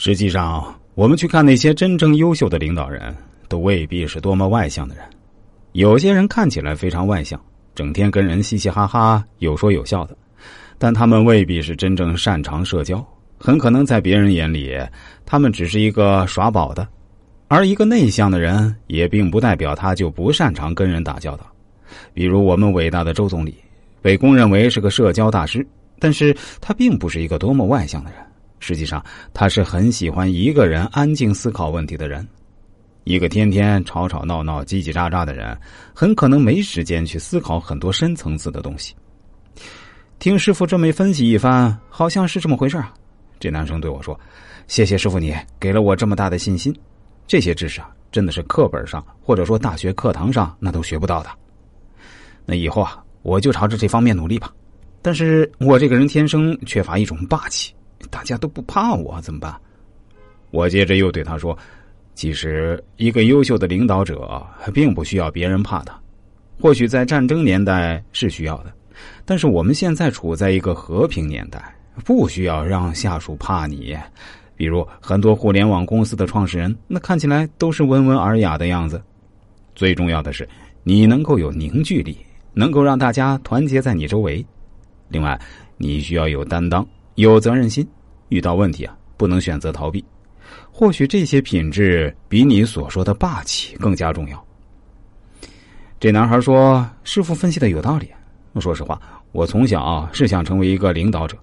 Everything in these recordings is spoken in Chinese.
实际上，我们去看那些真正优秀的领导人，都未必是多么外向的人。有些人看起来非常外向，整天跟人嘻嘻哈哈、有说有笑的，但他们未必是真正擅长社交。很可能在别人眼里，他们只是一个耍宝的。而一个内向的人，也并不代表他就不擅长跟人打交道。比如我们伟大的周总理，被公认为是个社交大师，但是他并不是一个多么外向的人。实际上，他是很喜欢一个人安静思考问题的人。一个天天吵吵闹闹、叽叽喳喳的人，很可能没时间去思考很多深层次的东西。听师傅这么一分析一番，好像是这么回事啊。这男生对我说：“谢谢师傅，你给了我这么大的信心。这些知识啊，真的是课本上或者说大学课堂上那都学不到的。那以后啊，我就朝着这方面努力吧。但是我这个人天生缺乏一种霸气。”大家都不怕我怎么办？我接着又对他说：“其实，一个优秀的领导者并不需要别人怕他。或许在战争年代是需要的，但是我们现在处在一个和平年代，不需要让下属怕你。比如很多互联网公司的创始人，那看起来都是温文尔雅的样子。最重要的是，你能够有凝聚力，能够让大家团结在你周围。另外，你需要有担当。”有责任心，遇到问题啊，不能选择逃避。或许这些品质比你所说的霸气更加重要。这男孩说：“师傅分析的有道理。”说实话，我从小是想成为一个领导者，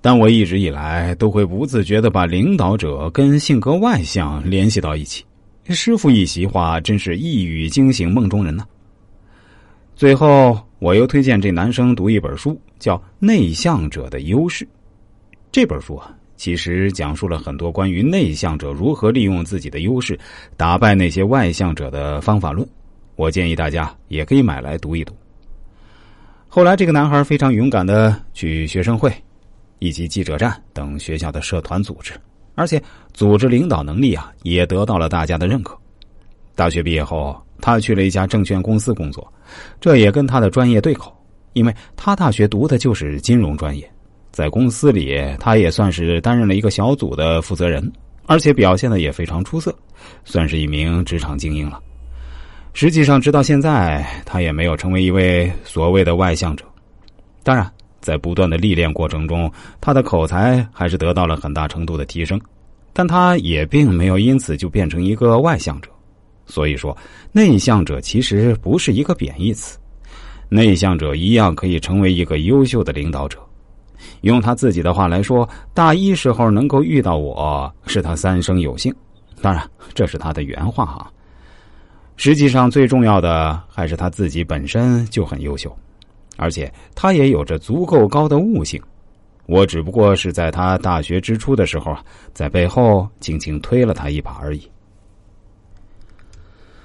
但我一直以来都会不自觉的把领导者跟性格外向联系到一起。师傅一席话，真是一语惊醒梦中人呢。最后，我又推荐这男生读一本书，叫《内向者的优势》。这本书啊，其实讲述了很多关于内向者如何利用自己的优势打败那些外向者的方法论。我建议大家也可以买来读一读。后来，这个男孩非常勇敢的去学生会、以及记者站等学校的社团组织，而且组织领导能力啊也得到了大家的认可。大学毕业后，他去了一家证券公司工作，这也跟他的专业对口，因为他大学读的就是金融专业。在公司里，他也算是担任了一个小组的负责人，而且表现的也非常出色，算是一名职场精英了。实际上，直到现在，他也没有成为一位所谓的外向者。当然，在不断的历练过程中，他的口才还是得到了很大程度的提升，但他也并没有因此就变成一个外向者。所以说，内向者其实不是一个贬义词，内向者一样可以成为一个优秀的领导者。用他自己的话来说，大一时候能够遇到我是他三生有幸。当然，这是他的原话哈。实际上，最重要的还是他自己本身就很优秀，而且他也有着足够高的悟性。我只不过是在他大学之初的时候，在背后轻轻推了他一把而已。